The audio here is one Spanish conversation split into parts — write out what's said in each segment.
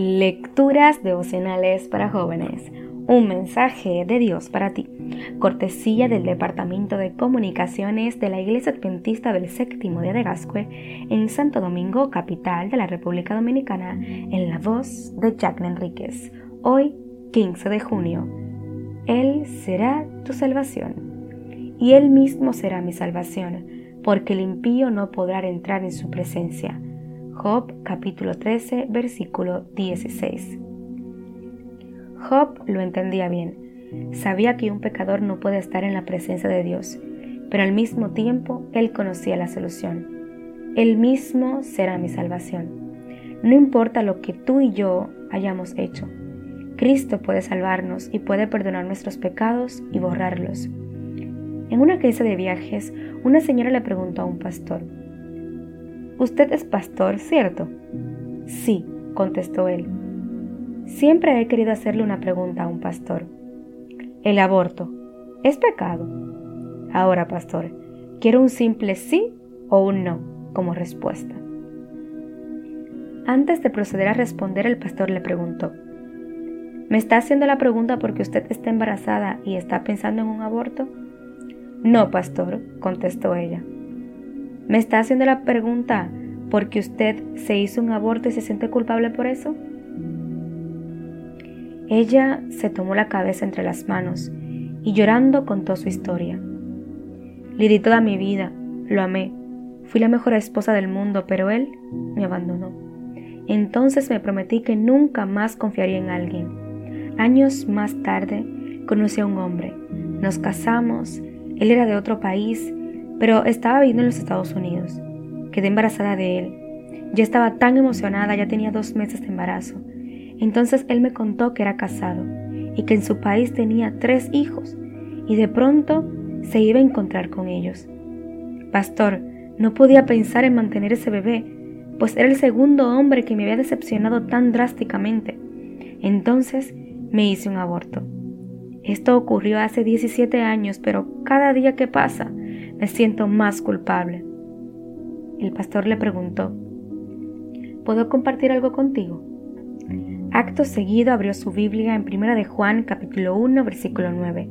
Lecturas devocionales para jóvenes. Un mensaje de Dios para ti. Cortesía del Departamento de Comunicaciones de la Iglesia Adventista del Séptimo Día de Gascue en Santo Domingo, capital de la República Dominicana, en la voz de Jacqueline Enríquez. Hoy, 15 de junio. Él será tu salvación. Y Él mismo será mi salvación, porque el impío no podrá entrar en su presencia Job capítulo 13 versículo 16. Job lo entendía bien. Sabía que un pecador no puede estar en la presencia de Dios, pero al mismo tiempo él conocía la solución. Él mismo será mi salvación. No importa lo que tú y yo hayamos hecho. Cristo puede salvarnos y puede perdonar nuestros pecados y borrarlos. En una crisis de viajes, una señora le preguntó a un pastor, Usted es pastor, ¿cierto? Sí, contestó él. Siempre he querido hacerle una pregunta a un pastor. ¿El aborto es pecado? Ahora, pastor, quiero un simple sí o un no como respuesta. Antes de proceder a responder, el pastor le preguntó, ¿Me está haciendo la pregunta porque usted está embarazada y está pensando en un aborto? No, pastor, contestó ella. ¿Me está haciendo la pregunta porque usted se hizo un aborto y se siente culpable por eso? Ella se tomó la cabeza entre las manos y llorando contó su historia. Le di toda mi vida, lo amé, fui la mejor esposa del mundo, pero él me abandonó. Entonces me prometí que nunca más confiaría en alguien. Años más tarde conocí a un hombre, nos casamos, él era de otro país pero estaba viviendo en los Estados Unidos. Quedé embarazada de él. Ya estaba tan emocionada, ya tenía dos meses de embarazo. Entonces él me contó que era casado y que en su país tenía tres hijos y de pronto se iba a encontrar con ellos. Pastor, no podía pensar en mantener ese bebé, pues era el segundo hombre que me había decepcionado tan drásticamente. Entonces me hice un aborto. Esto ocurrió hace 17 años, pero cada día que pasa me siento más culpable. El pastor le preguntó, ¿Puedo compartir algo contigo? Acto seguido abrió su Biblia en 1 de Juan capítulo 1 versículo 9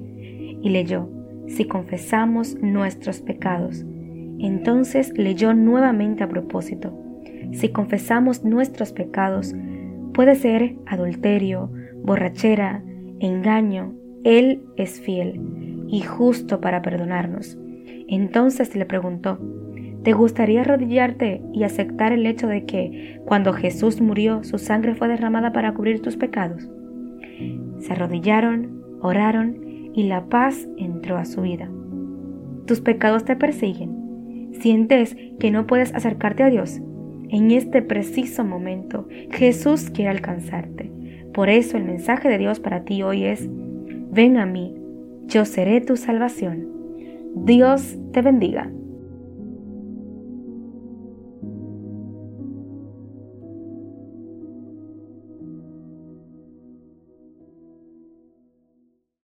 y leyó, si confesamos nuestros pecados. Entonces leyó nuevamente a propósito, si confesamos nuestros pecados, puede ser adulterio, borrachera, engaño, Él es fiel y justo para perdonarnos entonces le preguntó, ¿te gustaría arrodillarte y aceptar el hecho de que cuando Jesús murió su sangre fue derramada para cubrir tus pecados? Se arrodillaron, oraron y la paz entró a su vida. Tus pecados te persiguen. Sientes que no puedes acercarte a Dios. En este preciso momento Jesús quiere alcanzarte. Por eso el mensaje de Dios para ti hoy es, ven a mí, yo seré tu salvación. Dios te bendiga.